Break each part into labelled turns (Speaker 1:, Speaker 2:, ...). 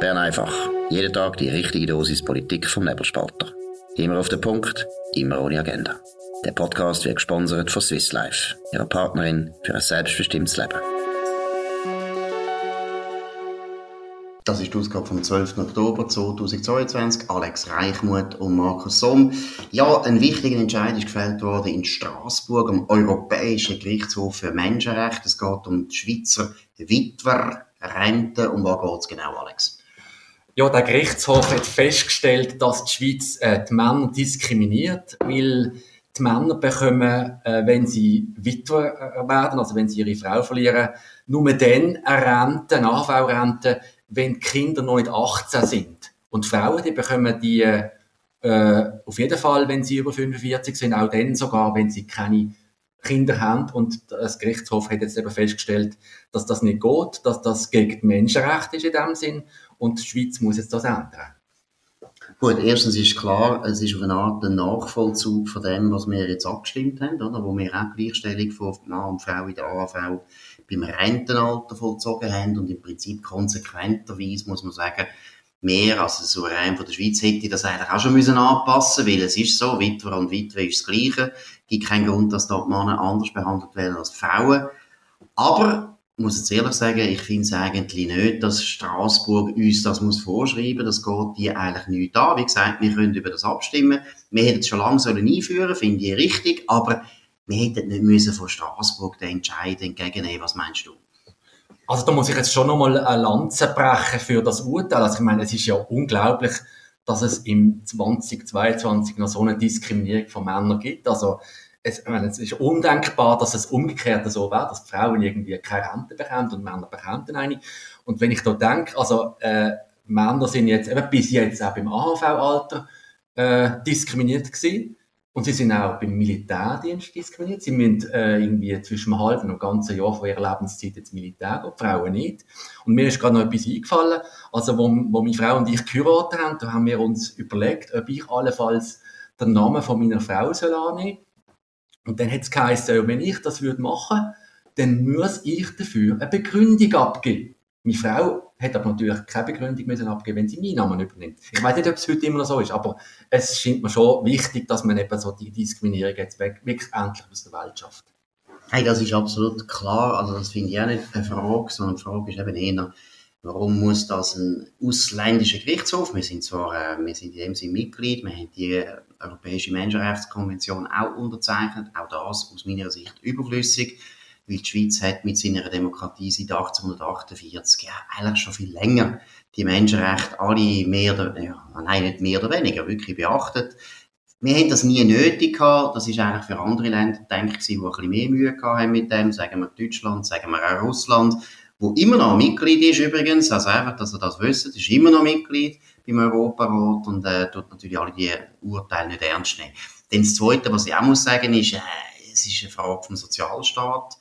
Speaker 1: Bern einfach. Jeden Tag die richtige Dosis Politik vom Nebelspalter. Immer auf den Punkt, immer ohne Agenda. Der Podcast wird gesponsert von Swiss Life, ihrer Partnerin für ein selbstbestimmtes Leben.
Speaker 2: Das ist die Ausgabe vom 12. Oktober 2022. Alex Reichmuth und Markus Somm. Ja, ein wichtiger Entscheid ist gefällt worden in Straßburg am Europäischen Gerichtshof für Menschenrechte. Es geht um die Schweizer Witwerrente. Um was geht es genau, Alex?
Speaker 3: Ja, der Gerichtshof hat festgestellt, dass die Schweiz äh, die Männer diskriminiert, weil die Männer bekommen, äh, wenn sie Witwer äh, werden, also wenn sie ihre Frau verlieren, nur dann eine Rente, eine AV-Rente, wenn die Kinder noch nicht 18 sind. Und Frauen, die bekommen die äh, auf jeden Fall, wenn sie über 45 sind, auch dann sogar, wenn sie keine Kinder haben. Und das Gerichtshof hat jetzt eben festgestellt, dass das nicht geht, dass das gegen die Menschenrechte ist in dem Sinn. Und die Schweiz muss jetzt das ändern.
Speaker 2: Gut, erstens ist klar, es ist auf eine Art ein Nachvollzug von dem, was wir jetzt abgestimmt haben, oder? Wo wir auch Gleichstellung von Mann und Frau in der AV beim Rentenalter vollzogen haben und im Prinzip konsequenterweise, muss man sagen, mehr als der Souverän von der Schweiz hätte das eigentlich auch schon müssen anpassen weil es ist so, Witwer und Witwe ist das Gleiche. Es gibt keinen Grund, dass dort Männer anders behandelt werden als Frauen. Aber muss jetzt ehrlich sagen, ich finde es eigentlich nicht, dass Straßburg uns das muss vorschreiben. Das geht die eigentlich nicht an. Wie gesagt, wir können über das abstimmen. Wir hätten es schon lange sollen einführen, finde ich richtig. Aber wir hätten nicht müssen von Straßburg den Entscheid entgegennehmen. Was meinst du?
Speaker 3: Also da muss ich jetzt schon nochmal eine Lanze brechen für das Urteil. Also ich meine, es ist ja unglaublich, dass es im 2022 noch so eine Diskriminierung von Männern gibt. Also es, meine, es ist undenkbar, dass es umgekehrt so wäre, dass Frauen irgendwie keine Rente bekommen und Männer bekommen eine. Und wenn ich da denke, also äh, Männer sind jetzt eben bis jetzt auch beim AHV-Alter äh, diskriminiert gewesen. Und sie sind auch beim Militärdienst diskriminiert. Sie müssen äh, irgendwie zwischen einem halben und einem ganzen Jahr von ihrer Lebenszeit ins Militär gehen, Frauen nicht. Und mir ist gerade noch etwas eingefallen. Also, wo, wo meine Frau und ich geheiratet haben, da haben wir uns überlegt, ob ich allenfalls den Namen von meiner Frau soll annehmen Und dann hat es geheißen, wenn ich das würde machen, dann muss ich dafür eine Begründung abgeben. Meine Frau hat aber natürlich keine Begründung müssen abgeben, wenn sie meinen Namen übernimmt. Ich weiß nicht, ob es heute immer noch so ist, aber es scheint mir schon wichtig, dass man eben so die Diskriminierung jetzt wirklich endlich aus der Welt schafft.
Speaker 2: Hey, das ist absolut klar. Also das finde ich auch nicht eine Frage, sondern die Frage ist eben eher, warum muss das ein ausländischer Gerichtshof? Wir sind zwar, äh, wir sind in dem Sinne Mitglied, wir haben die Europäische Menschenrechtskonvention auch unterzeichnet, auch das aus meiner Sicht überflüssig weil die Schweiz hat mit seiner Demokratie seit 1848 ja eigentlich schon viel länger die Menschenrechte alle mehr oder, ja, nein, nicht mehr oder weniger, wirklich beachtet. Wir haben das nie nötig gehabt. Das ist eigentlich für andere Länder, denke ich, die ein bisschen mehr Mühe gehabt haben mit dem. Sagen wir Deutschland, sagen wir auch Russland, wo immer noch Mitglied ist übrigens. Also einfach, dass ihr das wisst, ist immer noch Mitglied beim Europarat und äh, tut natürlich alle die Urteile nicht ernst nehmen. Dann das Zweite, was ich auch muss sagen, ist, äh, es ist eine Frage vom Sozialstaat.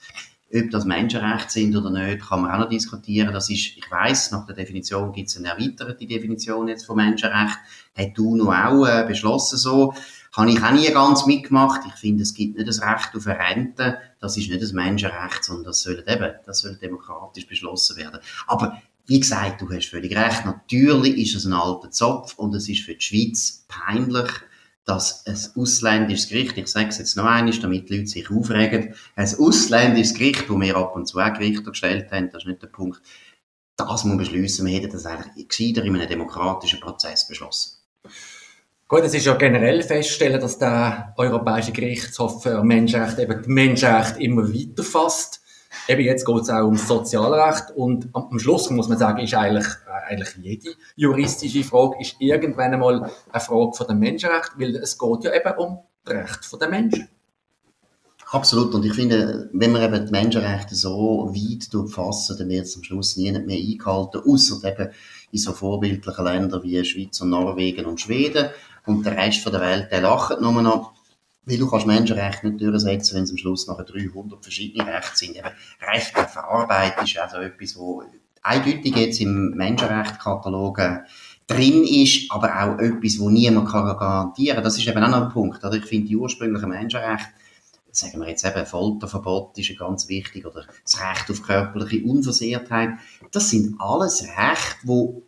Speaker 2: Ob das Menschenrechte sind oder nicht, kann man auch noch diskutieren. Das ist, ich weiß, nach der Definition gibt es eine erweiterte Definition jetzt von Menschenrecht. Hat du noch auch äh, beschlossen so. Habe ich auch nie ganz mitgemacht. Ich finde, es gibt nicht das Recht auf eine Rente. Das ist nicht das Menschenrecht, sondern das soll eben, das soll demokratisch beschlossen werden. Aber wie gesagt, du hast völlig recht. Natürlich ist es ein alter Zopf und es ist für die Schweiz peinlich, dass ein ausländisches Gericht, ich sage es jetzt noch einmal, damit die Leute sich aufregen, ein ausländisches Gericht, wo wir ab und zu auch Gerichte gestellt haben, das ist nicht der Punkt, das muss beschließen. Wir hätten das eigentlich gescheiter in einem demokratischen Prozess beschlossen.
Speaker 3: Gut, es ist ja generell feststellen, dass der Europäische Gerichtshof für Menschenrechte eben die Menschenrechte immer weiter fasst. Eben jetzt geht es auch um Sozialrecht und am Schluss muss man sagen, ist eigentlich, äh, eigentlich jede juristische Frage ist irgendwann einmal eine Frage von dem Menschenrecht, weil es geht ja eben um das Recht der Menschen.
Speaker 2: Absolut. Und ich finde, wenn man eben die Menschenrechte so weit fassen, dann wird es am Schluss nie mehr eingehalten, außer eben in so vorbildlichen Ländern wie Schweiz und Norwegen und Schweden. Und der Rest der Welt, der lacht nur noch. Weil du kannst Menschenrechte nicht durchsetzen, wenn es am Schluss nachher 300 verschiedene Rechte sind. Eben, Recht auf Arbeit ist also etwas, wo eindeutig jetzt im Menschenrechtskatalog äh, drin ist, aber auch etwas, wo niemand kann garantieren kann. Das ist eben auch noch ein Punkt. Also ich finde, die ursprünglichen Menschenrechte, sagen wir jetzt eben, Folterverbot ist ganz wichtig, oder das Recht auf körperliche Unversehrtheit, das sind alles Rechte, wo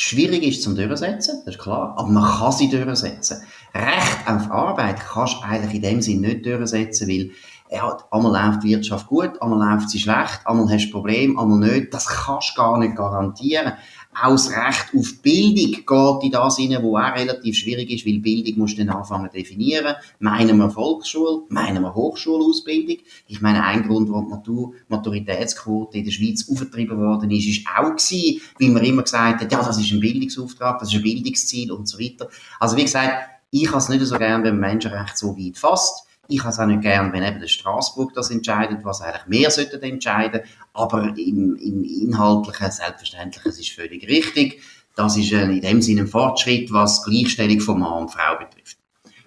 Speaker 2: schwierig ist zum Durchsetzen, das ist klar, aber man kann sie durchsetzen. Recht auf Arbeit kannst du eigentlich in dem Sinn nicht durchsetzen, weil ja, einmal läuft die Wirtschaft gut, einmal läuft sie schlecht, einmal hast du Probleme, einmal nicht. Das kannst du gar nicht garantieren. Auch das Recht auf Bildung geht in das hinein, wo auch relativ schwierig ist, weil Bildung musst du dann anfangen zu definieren. Meinen wir Volksschule, meinen wir Hochschulausbildung? Ich meine, ein Grund, warum die Maturitätsquote in der Schweiz aufgetrieben worden ist, ist auch gewesen, weil man immer gesagt hat, ja, das ist ein Bildungsauftrag, das ist ein Bildungsziel und so weiter. Also wie gesagt, ich habe es nicht so gern, wenn man Menschenrecht so weit fasst. Ich habe es auch nicht gern, wenn eben der Straßburg das entscheidet, was eigentlich mehr sollten entscheiden. Aber im, im Inhaltlichen, selbstverständlich, es ist völlig richtig. Das ist in dem Sinne ein Fortschritt, was Gleichstellung von Mann und Frau betrifft.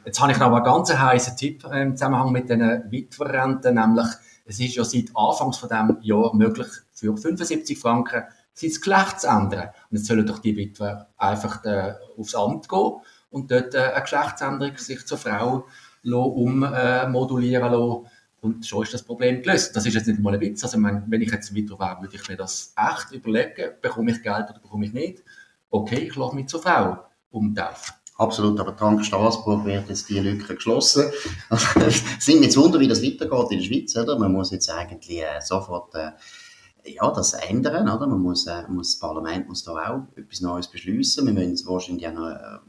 Speaker 3: Jetzt habe ich noch einen ganz heißen Tipp im Zusammenhang mit den Witwerrenten, nämlich es ist ja seit Anfangs von diesem Jahr möglich, für 75 Franken sein Geschlecht zu ändern. Und jetzt sollen doch die Witwer einfach äh, aufs Amt gehen und dort äh, eine Geschlechtsänderung sich zur Frau ummodulieren lassen. Und schon ist das Problem gelöst. Das ist jetzt nicht mal ein Witz. Also, wenn ich jetzt weiter wäre, würde ich mir das echt überlegen, bekomme ich Geld oder bekomme ich nicht. Okay, ich lasse mich zur Frau umtaufen.
Speaker 2: Absolut, aber dank Straßburg wird jetzt die Lücke geschlossen. es sind jetzt Wunder, wie das weitergeht in der Schweiz, oder? Man muss jetzt eigentlich äh, sofort äh, ja, das ändern, oder? Man muss, äh, muss, das Parlament muss da auch etwas Neues beschließen. Wir müssen wahrscheinlich auch noch äh,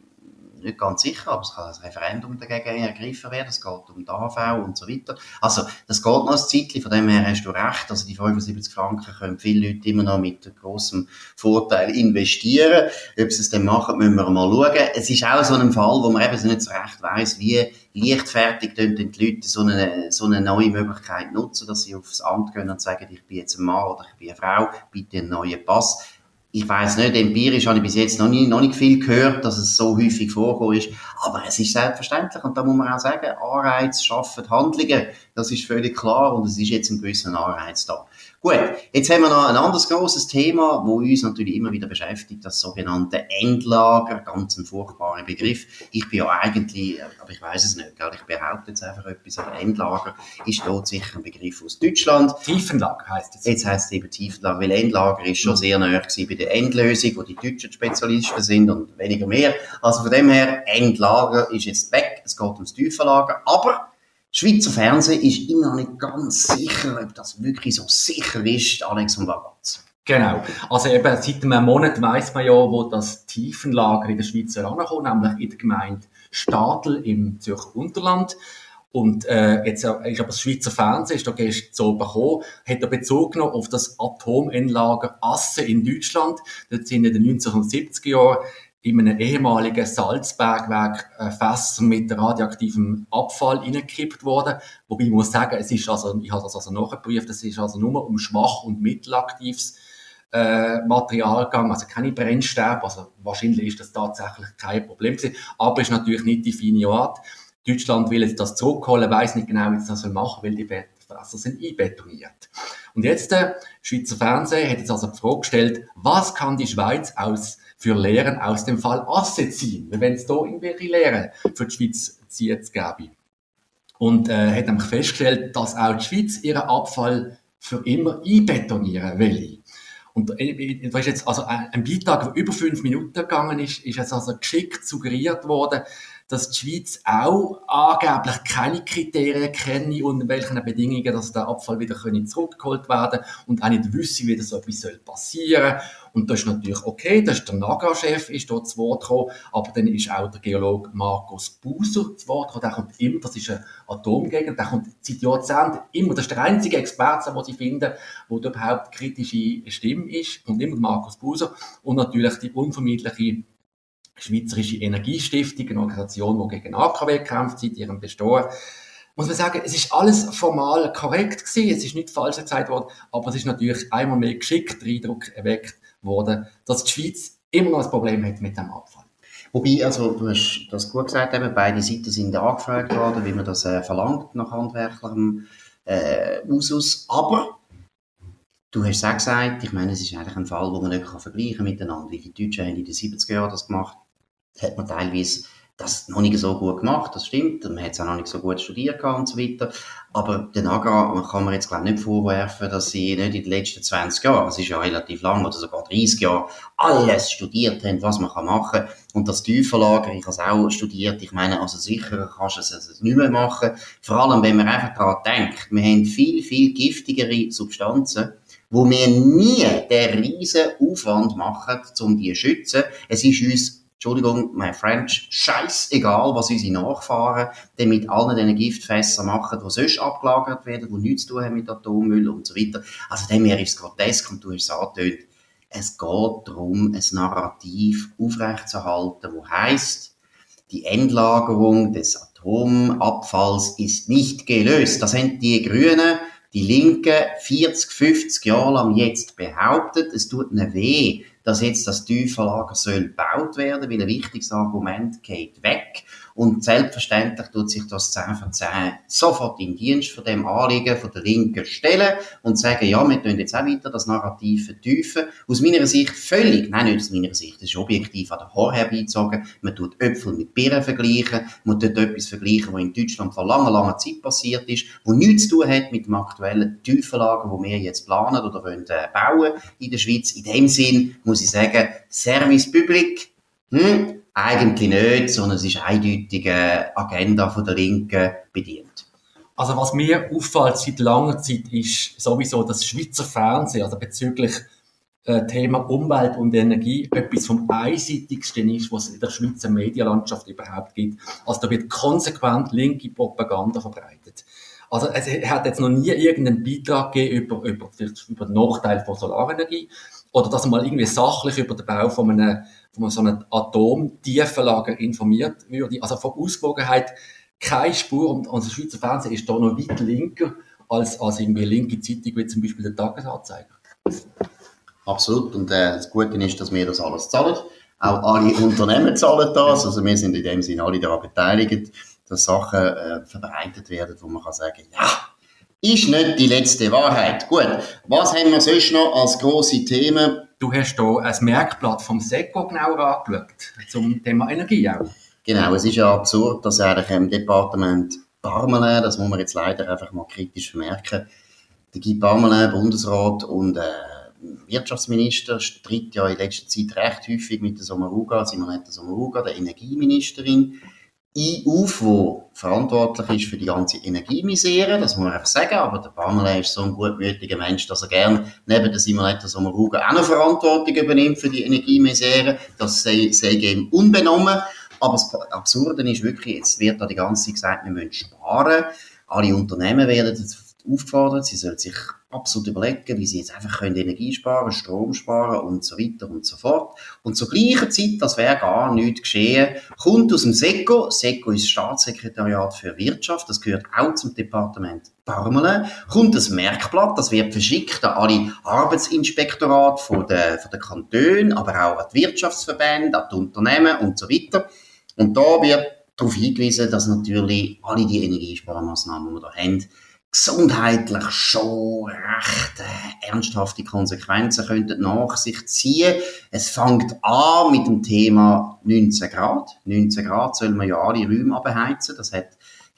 Speaker 2: nicht ganz sicher, aber es kann ein Referendum dagegen ergriffen werden, es geht um die AV und so weiter. Also, das geht noch ein Zeitchen, von dem her hast du recht, also die 75 Franken können viele Leute immer noch mit großem Vorteil investieren. Ob sie es dann machen, müssen wir mal schauen. Es ist auch so ein Fall, wo man eben nicht so recht weiss, wie leichtfertig die Leute so eine, so eine neue Möglichkeit nutzen, dass sie aufs Amt gehen und sagen, ich bin jetzt ein Mann oder ich bin eine Frau, bitte einen neuen Pass ich weiß nicht, empirisch habe ich bis jetzt noch, nie, noch nicht viel gehört, dass es so häufig vorkommt ist, aber es ist selbstverständlich und da muss man auch sagen, Anreiz schaffen Handlungen, das ist völlig klar und es ist jetzt ein gewisser Anreiz da. Gut, jetzt haben wir noch ein anderes großes Thema, wo uns natürlich immer wieder beschäftigt, das sogenannte Endlager, ganz ein furchtbarer Begriff. Ich bin ja eigentlich, aber ich weiß es nicht, ich behaupte jetzt einfach etwas, aber Endlager ist dort sicher ein Begriff aus Deutschland.
Speaker 3: Tiefenlager heißt es.
Speaker 2: Jetzt heißt es eben Tiefenlager, weil Endlager ist schon mhm. sehr nahe bei der Endlösung, wo die Deutschen Spezialisten sind und weniger mehr. Also von dem her, Endlager ist jetzt weg, es geht ums Tiefenlager, aber Schweizer Fernsehen ist immer noch nicht ganz sicher, ob das wirklich so sicher ist, Alex und Wagatz.
Speaker 3: Genau. Also eben seit einem Monat weiss man ja, wo das Tiefenlager in der Schweiz herankommt, nämlich in der Gemeinde Stadel im Zürcher Unterland. Und äh, jetzt äh, ich habe das Schweizer Fernsehen ist da gestern so bekommen, hat er Bezug genommen auf das Atomendlager Asse in Deutschland. Dort sind in den 1970er Jahren in einem ehemaligen Salzbergwerk äh, Fässer mit radioaktivem Abfall reingekippt worden. Wobei ich muss sagen, es ist also, ich habe das also nachgeprüft, es ist also nur um schwach und mittelaktives äh, Material gegangen, also keine Brennstäbe, also wahrscheinlich ist das tatsächlich kein Problem gewesen, aber ist natürlich nicht die feine Art. Deutschland will jetzt das zurückholen, weiß nicht genau, wie es das machen weil die Fässer sind einbetoniert. Und jetzt, der äh, Schweizer Fernsehen hat jetzt also die Frage gestellt, was kann die Schweiz aus für Lehren aus dem Fall Asse ziehen. Wenn es da irgendwelche Lehren für die Schweiz jetzt gäbe. Und äh, hat nämlich festgestellt, dass auch die Schweiz ihren Abfall für immer einbetonieren will. Und äh, da ist jetzt also ein Beitrag, der über fünf Minuten gegangen ist, ist jetzt also geschickt suggeriert worden, dass die Schweiz auch angeblich keine Kriterien kenne, unter welchen Bedingungen dass der Abfall wieder zurückgeholt werden und auch nicht wissen, wie das so etwas passieren soll. Und das ist natürlich okay, das ist der NAGA-Chef, ist dort zu Wort gekommen, aber dann ist auch der Geologe Markus Buser zu Wort gekommen, der kommt immer, das ist eine Atomgegend, der kommt seit Jahrzehnten immer, das ist der einzige Experte, den sie finden, der überhaupt kritische Ist, und immer Markus Buser und natürlich die unvermeidliche Schweizerische Energiestiftung, eine Organisation, die gegen AKW kämpft seit ihrem Bestehen. Muss man sagen, es ist alles formal korrekt gewesen, es ist nicht falsch gezeigt worden, aber es ist natürlich einmal mehr geschickt der Eindruck erweckt worden, dass die Schweiz immer noch ein Problem hat mit dem Abfall.
Speaker 2: Wobei, also du hast das gut gesagt, eben, beide Seiten sind angefragt worden, wie man das äh, verlangt nach handwerklichem äh, Usus, aber Du hast es auch gesagt, ich meine, es ist eigentlich ein Fall, den man nicht vergleichen kann miteinander. Wie die Deutschen haben in den 70er Jahren das gemacht, hat man teilweise das noch nicht so gut gemacht, das stimmt. Man hat es auch noch nicht so gut studiert und so weiter. Aber den AGA kann man jetzt, glaube ich, nicht vorwerfen, dass sie nicht in den letzten 20 Jahren, das ist ja relativ lang, oder sogar 30 Jahre, alles studiert haben, was man machen kann. Und das Tieferlager, ich habe es auch studiert, ich meine, also sicher kannst du es nicht mehr machen. Vor allem, wenn man einfach daran denkt, wir haben viel, viel giftigere Substanzen, wo wir nie den riesen Aufwand machen, um die zu schützen. Es ist uns Entschuldigung, mein French, scheißegal, was unsere Nachfahren denn mit allen diesen Giftfässern machen, die sonst abgelagert werden, die nichts zu tun haben mit Atommüll und so weiter. Also dem her ist es grotesk und du hast es angetönt. Es geht darum, ein Narrativ aufrechtzuerhalten, wo heißt, die Endlagerung des Atomabfalls ist nicht gelöst. Das sind die Grünen, die Linken 40, 50 Jahre lang jetzt behauptet. Es tut ihnen weh, dass jetzt das Tiefenlager soll gebaut werden, weil ein wichtiges Argument geht Und selbstverständlich tut sich das 10 von 10 sofort in Dienst von dem Anliegen von der Linken stellen und sagen, ja, wir tun jetzt auch weiter das Narrativ vertiefen. Aus meiner Sicht völlig, nein, nicht aus meiner Sicht, das ist objektiv an der Haar herbeizogen. Man tut Äpfel mit Birnen vergleichen, man tut etwas vergleichen, was in Deutschland vor langer, langer Zeit passiert ist, wo nichts zu tun hat mit dem aktuellen Tiefenlager, wo wir jetzt planen oder wollen äh, bauen in der Schweiz. In dem Sinn muss ich sagen, Service Public, hm, eigentlich nicht, sondern es ist eindeutige Agenda von der Linken bedient.
Speaker 3: Also was mir auffällt seit langer Zeit ist sowieso das Schweizer Fernsehen, also bezüglich äh, Thema Umwelt und Energie, etwas vom einseitigsten ist, was es in der Schweizer Medienlandschaft überhaupt gibt. Also da wird konsequent linke Propaganda verbreitet. Also es hat jetzt noch nie irgendeinen Beitrag gegeben über, über, über den Nachteil von Solarenergie oder dass man mal irgendwie sachlich über den Bau von einem von so einem Atomtiefenlager informiert würde. Also von Ausgewogenheit keine Spur. Und unser Schweizer Fernsehen ist da noch weit linker als, als irgendwie linke Zeitung, wie zum Beispiel der Tagesanzeiger.
Speaker 2: Absolut. Und äh, das Gute ist, dass wir das alles zahlen. Auch alle Unternehmen zahlen das. Also wir sind in dem Sinne alle daran beteiligt, dass Sachen äh, verbreitet werden, wo man kann sagen, ja, ist nicht die letzte Wahrheit. Gut, was haben wir sonst noch als große Themen?
Speaker 3: Du hast hier ein Merkblatt vom SECO genauer angeschaut, zum Thema Energie auch.
Speaker 2: Genau, es ist ja absurd, dass eigentlich im Departement Parmelin, das muss man jetzt leider einfach mal kritisch vermerken, der Guy Parmelin, Bundesrat und äh, Wirtschaftsminister, stritt ja in letzter Zeit recht häufig mit der Sommaruga, Simonetta Sommaruga, der Energieministerin, ein auf, wo verantwortlich ist für die ganze Energiemisere, das muss man einfach sagen, aber der Pamela ist so ein gutmütiger Mensch, dass er gern neben der Simonetta Sommaruga auch noch Verantwortung übernimmt für die Energiemisere, das sei, sei ihm unbenommen, aber das Absurde ist wirklich, jetzt wird da die ganze Zeit gesagt, wir müssen sparen, alle Unternehmen werden aufgefordert, sie sollen sich absolut überlegen, wie sie jetzt einfach können Energie sparen, Strom sparen und so weiter und so fort. Und zur gleichen Zeit, das wäre gar nichts geschehen, kommt aus dem SECO, SECO ist Staatssekretariat für Wirtschaft, das gehört auch zum Departement Parmelen, kommt das Merkblatt, das wird verschickt an alle Arbeitsinspektorate von den, von den Kantonen, aber auch an die Wirtschaftsverbände, an die Unternehmen und so weiter. Und da wird darauf hingewiesen, dass natürlich alle die Energiesparmaßnahmen, die wir da haben, gesundheitlich schon recht äh, ernsthafte Konsequenzen könnten nach sich ziehen. Es fängt an mit dem Thema 19 Grad. 19 Grad soll man ja alle Räume abheizen. Das hat,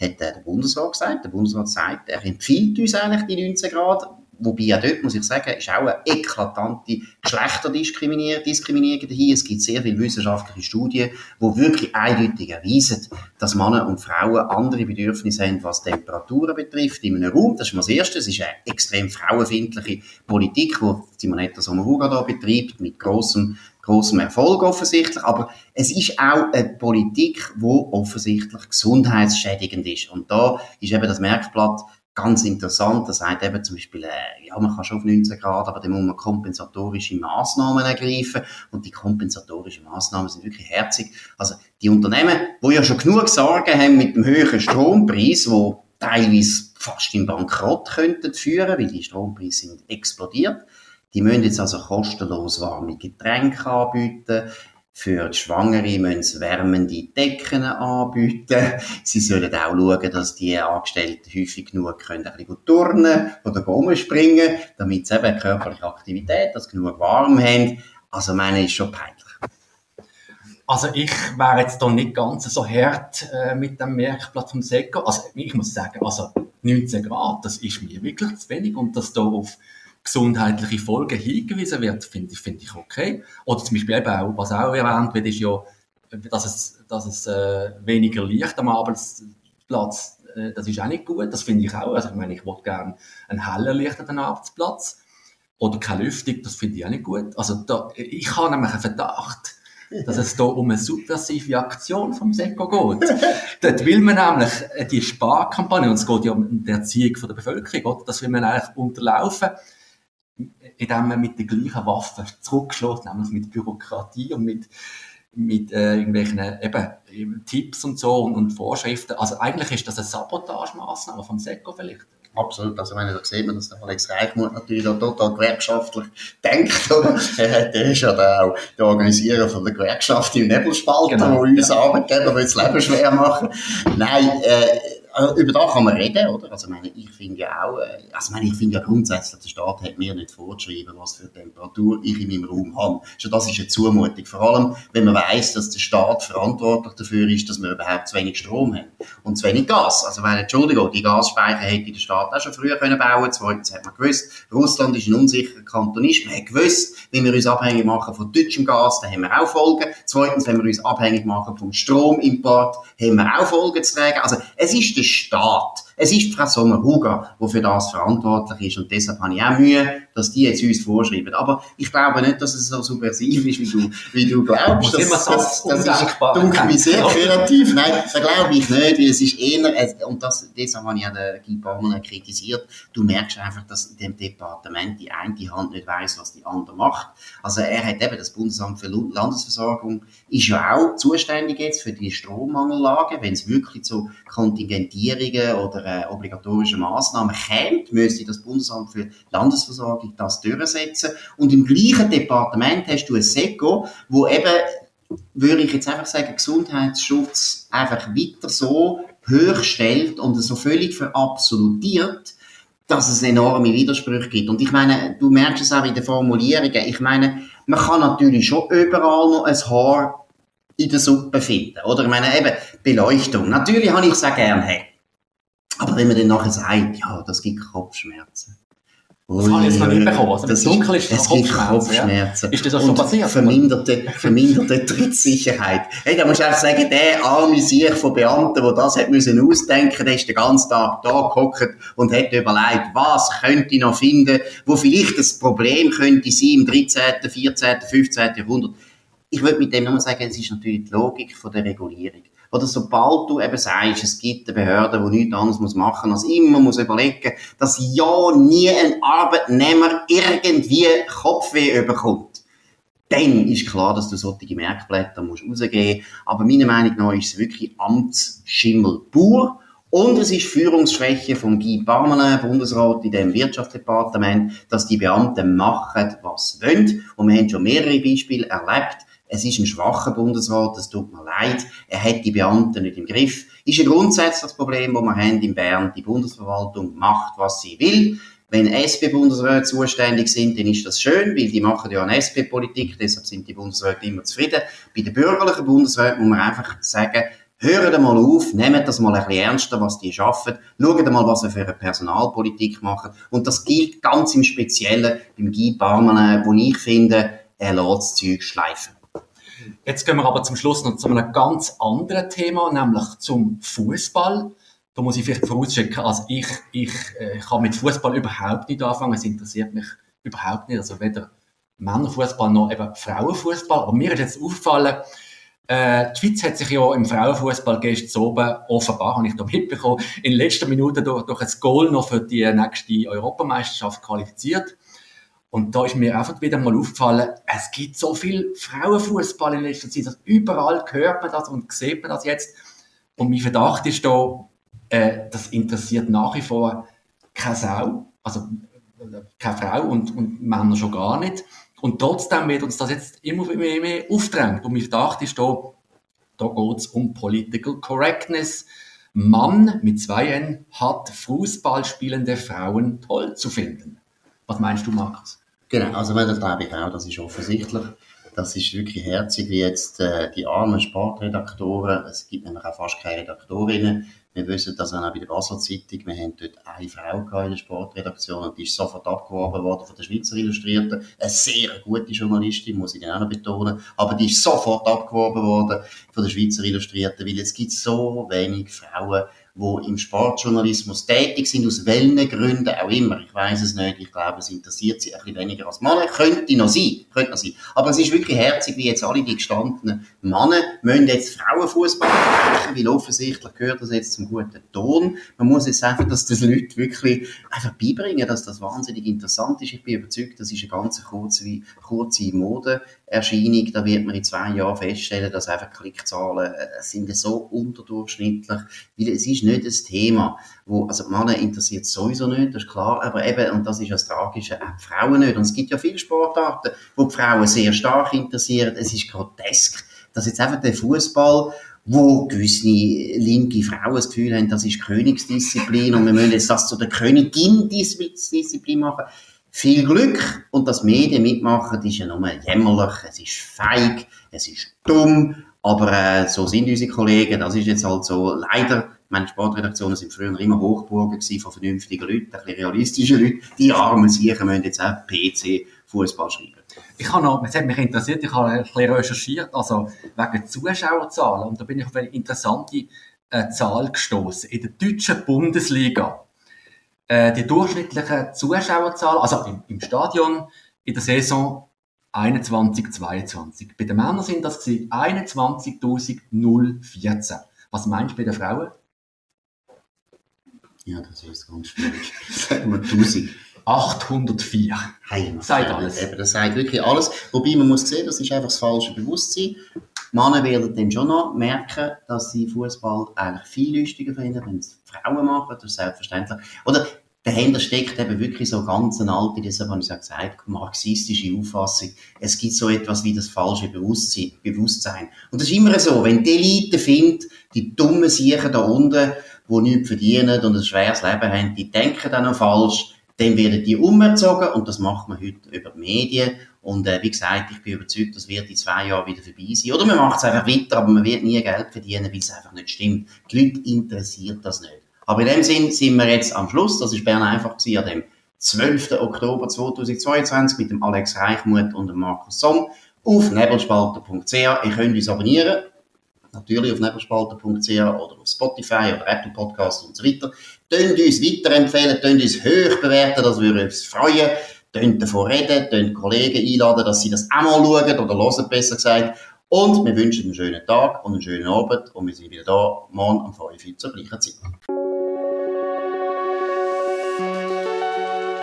Speaker 2: hat der Bundesrat gesagt. Der Bundesrat sagt, er empfiehlt uns eigentlich die 19 Grad. Wobei auch dort, muss ich sagen, ist auch eine eklatante Geschlechterdiskriminierung Diskriminierung dahin. Es gibt sehr viele wissenschaftliche Studien, die wirklich eindeutig erweisen, dass Männer und Frauen andere Bedürfnisse haben, was Temperaturen betrifft in einem Raum. Das ist mal das Erste. Es ist eine extrem frauenfindliche Politik, die Simonetta Sommaruga da betreibt, mit grossem großem Erfolg offensichtlich, aber es ist auch eine Politik, die offensichtlich gesundheitsschädigend ist. Und da ist eben das Merkblatt ganz interessant. Das sagt eben zum Beispiel, äh, ja, man kann schon auf 19 Grad, aber dann muss man kompensatorische Maßnahmen ergreifen. Und die kompensatorischen Maßnahmen sind wirklich herzig. Also, die Unternehmen, die ja schon genug Sorgen haben mit dem höheren Strompreis, wo teilweise fast in Bankrott könnten führen, weil die Strompreise sind explodiert. Die müssen jetzt also kostenlos warme Getränke anbieten. Für die Schwangere müssen sie wärmende Decken anbieten. Sie sollen auch schauen, dass die Angestellten häufig genug können, ein bisschen turnen oder rumspringen, damit sie eben körperliche Aktivität, dass sie genug warm haben. Also, meine ist schon peinlich.
Speaker 3: Also ich wäre jetzt da nicht ganz so hart äh, mit dem Merkblatt vom Seko. Also ich muss sagen, also 19 Grad, das ist mir wirklich zu wenig und dass da auf gesundheitliche Folgen hingewiesen wird, finde ich, finde ich okay. Oder zum Beispiel eben auch, was auch erwähnt wird, ist ja, dass es, dass es äh, weniger Licht am Arbeitsplatz, äh, das ist auch nicht gut, das finde ich auch. Also ich meine, ich wollte gerne einen hell erlichteten Arbeitsplatz oder keine Lüftung, das finde ich auch nicht gut. Also da, ich habe nämlich einen Verdacht, dass es hier um eine subversive Aktion vom Seko geht. Dort will man nämlich die Sparkampagne, und es geht ja um die Erziehung der Bevölkerung, oder? das will man eigentlich unterlaufen, indem man mit den gleichen Waffen zurückschlägt, nämlich mit Bürokratie und mit, mit äh, irgendwelchen eben, Tipps und so und, und Vorschriften. Also eigentlich ist das eine Sabotagemaßnahme vom Seko vielleicht.
Speaker 2: Absolut. Also, wenn da sieht man, dass der Alex Reichmuth natürlich auch total gewerkschaftlich denkt, oder? Er, der ist ja der, auch der Organisierer von der Gewerkschaft im Nebelspalter, genau, wo uns ja. Arbeitgeber das Leben schwer machen. Nein, äh, also, über das kann man reden, oder? Also, meine, ich finde ja auch, äh, also, meine, ich finde ja grundsätzlich, der Staat hat mir nicht vorgeschrieben, was für Temperatur ich in meinem Raum habe. Schon das ist eine Zumutung. Vor allem, wenn man weiß, dass der Staat verantwortlich dafür ist, dass wir überhaupt zu wenig Strom haben. Und zu wenig Gas. Also, weil, Entschuldigung, die Gasspeicher hätte der Staat auch schon früher können bauen. Zweitens hat man gewusst, Russland ist ein unsicherer Kantonist. Man hat gewusst, wenn wir uns abhängig machen von deutschem Gas, dann haben wir auch Folgen. Zweitens, wenn wir uns abhängig machen vom Stromimport, haben wir auch Folgen zu tragen. Also, es ist der Staat. Es ist Frau Sommer-Huger, die für das verantwortlich ist und deshalb habe ich auch Mühe, dass die jetzt uns vorschreiben. Aber ich glaube nicht, dass es so subversiv ist, wie du, wie du glaubst. Das, das, das, das ist dunkel sehr kreativ. Nein, das glaube ich nicht, weil es ist eher, und das, deshalb habe ich auch den Guy Parmelin kritisiert, du merkst einfach, dass in dem Departement die eine Hand nicht weiß, was die andere macht. Also er hat eben das Bundesamt für Landesversorgung, ist ja auch zuständig jetzt für die Strommangellage, wenn es wirklich zu Kontingentierungen oder äh, obligatorischen Maßnahmen käme, müsste das Bundesamt für Landesversorgung das durchsetzen. Und im gleichen Departement hast du ein SECO, wo eben, würde ich jetzt einfach sagen, Gesundheitsschutz einfach weiter so hoch stellt und so völlig verabsolutiert, dass es enorme Widersprüche gibt. Und ich meine, du merkst es auch in den Formulierungen. Ich meine, man kann natürlich schon überall noch ein Haar in der Suppe finden. Oder ich meine, eben, Beleuchtung. Natürlich habe ich es auch gerne. Aber wenn man dann nachher sagt, ja, das gibt Kopfschmerzen.
Speaker 3: Das habe ich jetzt noch nicht bekommen. Also,
Speaker 2: das dunkel ist, es gibt Kopfschmerzen.
Speaker 3: Ja. Ist das auch schon passiert?
Speaker 2: Verminderte, verminderte Trittsicherheit. Hey, da musst du einfach sagen, der arme Sieg von Beamten, der das hat müssen ausdenken, der ist den ganzen Tag da gehockt und hat überlegt, was könnte ich noch finden, wo vielleicht das Problem könnte sein im 13., 14., 15. Jahrhundert. Ich würde mit dem nur sagen, es ist natürlich die Logik von der Regulierung. Oder sobald du eben sagst, es gibt eine Behörde, die nichts anderes machen muss, als immer muss überlegen, dass ja nie ein Arbeitnehmer irgendwie Kopfweh bekommt. Dann ist klar, dass du solche Merkblätter musst rausgeben musst. Aber meiner Meinung nach ist es wirklich Amtsschimmel pur. Und es ist Führungsschwäche von Guy Parmelin, Bundesrat in dem Wirtschaftsdepartement, dass die Beamten machen, was sie wollen. Und wir haben schon mehrere Beispiele erlebt, es ist ein schwacher Bundesrat, es tut mir leid. Er hat die Beamten nicht im Griff. Ist ein grundsätzliches Problem, das wir haben in Bern. Die Bundesverwaltung macht, was sie will. Wenn SP-Bundesräte zuständig sind, dann ist das schön, weil die machen ja eine SP-Politik, deshalb sind die Bundesräte immer zufrieden. Bei den bürgerlichen Bundesräten muss man einfach sagen, Hört mal auf, nehmt das mal ein bisschen ernster, was die schaffen. Schaut mal, was sie für eine Personalpolitik machen. Und das gilt ganz im Speziellen beim Guy Parmelin, wo ich finde, er lässt das Zeug schleifen.
Speaker 3: Jetzt gehen wir aber zum Schluss noch zu einem ganz anderen Thema, nämlich zum Fußball. Da muss ich vielleicht vorausschicken, also ich, ich äh, kann mit Fußball überhaupt nicht anfangen. Es interessiert mich überhaupt nicht. Also weder Männerfußball noch eben Frauenfußball. Aber mir ist jetzt aufgefallen, äh, die Schweiz hat sich ja im Frauenfußball gestern oben offenbar, habe ich da mitbekommen, in letzter Minute durch, durch ein Goal noch für die nächste Europameisterschaft qualifiziert. Und da ist mir einfach wieder mal aufgefallen, es gibt so viel Frauenfußball in letzter Zeit. Also überall hört man das und sieht man das jetzt. Und mein Verdacht ist da, äh, das interessiert nach wie vor keine Sau, also keine Frau und, und Männer schon gar nicht. Und trotzdem wird uns das jetzt immer mehr, mehr aufdrängt. Und mein Verdacht ist da, da geht es um Political Correctness. Mann mit zwei N hat Fußball spielende Frauen toll zu finden. Was meinst du, Markus?
Speaker 2: Genau, also das glaube ich auch, das ist offensichtlich. das ist wirklich herzig, wie jetzt äh, die armen Sportredaktoren, es gibt nämlich auch fast keine Redaktorinnen, wir wissen das auch bei der Basler Zeitung, wir haben dort eine Frau in der Sportredaktion und die ist sofort abgeworben worden von der Schweizer Illustrierten, eine sehr gute Journalistin, muss ich dann auch noch betonen, aber die ist sofort abgeworben worden von der Schweizer Illustrierten, weil es gibt so wenig Frauen, die im Sportjournalismus tätig sind, aus welchen Gründen auch immer. Ich weiß es nicht. Ich glaube, es interessiert sie ein bisschen weniger als Männer. Könnte noch sein. Könnte noch sein. Aber es ist wirklich herzig, wie jetzt alle die gestandenen Männer müssen jetzt Frauenfußball sprechen, weil offensichtlich gehört das jetzt zum guten Ton. Man muss jetzt einfach, dass das Leute wirklich einfach beibringen, dass das wahnsinnig interessant ist. Ich bin überzeugt, das ist eine ganz kurze, kurze Modeerscheinung. Da wird man in zwei Jahren feststellen, dass einfach Klickzahlen äh, sind so unterdurchschnittlich, weil es ist nicht ein Thema, wo, also Männer interessiert sowieso nicht, das ist klar, aber eben, und das ist das Tragische, auch die Frauen nicht. Und es gibt ja viele Sportarten, wo die Frauen sehr stark interessieren. Es ist grotesk, dass jetzt einfach der Fußball wo gewisse linke Frauen das Gefühl haben, das ist Königsdisziplin und wir müssen jetzt das zu der Königin-Disziplin machen. Viel Glück und das Medien mitmachen, ist ja nur jämmerlich, es ist feig, es ist dumm, aber äh, so sind unsere Kollegen, das ist jetzt halt so leider meine Sportredaktionen sind früher immer Hochburgen von vernünftigen Leuten, ein bisschen realistischen Leuten. Die armen Siechen müssen jetzt auch PC-Fußball schreiben.
Speaker 3: Ich habe noch, es hat mich interessiert, ich habe ein bisschen recherchiert, also wegen Zuschauerzahlen, und da bin ich auf eine interessante äh, Zahl gestoßen. In der deutschen Bundesliga, äh, die durchschnittliche Zuschauerzahl, also im, im Stadion, in der Saison 21, 22. Bei den Männern sind das 21.014. Was meinst du bei den Frauen?
Speaker 2: Ja, das ist ganz schwierig. Sagen wir 1000.
Speaker 3: 804.
Speaker 2: Heimat. Sagt alles. Eben, das sagt wirklich alles. Wobei man muss sehen, das ist einfach das falsche Bewusstsein. Männer werden dann schon noch merken, dass sie Fußball eigentlich viel lustiger finden, wenn es Frauen machen. Das ist selbstverständlich. Oder dahinter steckt eben wirklich so ganz eine alte, das habe ich ja gesagt, marxistische Auffassung. Es gibt so etwas wie das falsche Bewusstsein. Und das ist immer so, wenn die Elite findet, die dummen Siechen da unten, die nichts verdienen und ein schweres Leben haben, die denken dann noch falsch, dann werden die umerzogen und das macht man heute über die Medien. Und äh, wie gesagt, ich bin überzeugt, das wird in zwei Jahren wieder vorbei sein. Oder man macht es einfach weiter, aber man wird nie Geld verdienen, weil es einfach nicht stimmt. Die Leute interessiert das nicht. Aber in dem Sinn sind wir jetzt am Schluss. Das ist Bern einfach gewesen, an dem 12. Oktober 2022 mit dem Alex Reichmuth und dem Markus Somm auf nebelspalter.ch. Ihr könnt uns abonnieren natürlich auf nebelspalter.ch oder auf Spotify oder Apple Podcasts und so weiter. Tönt uns weiterempfehlen, tönt uns hoch bewerten, das würde uns freuen. Tönt davon reden, tönt Kollegen einladen, dass sie das auch mal schauen oder hören, besser gesagt. Und wir wünschen einen schönen Tag und einen schönen Abend und wir sind wieder da morgen um 5 Uhr zur gleichen Zeit.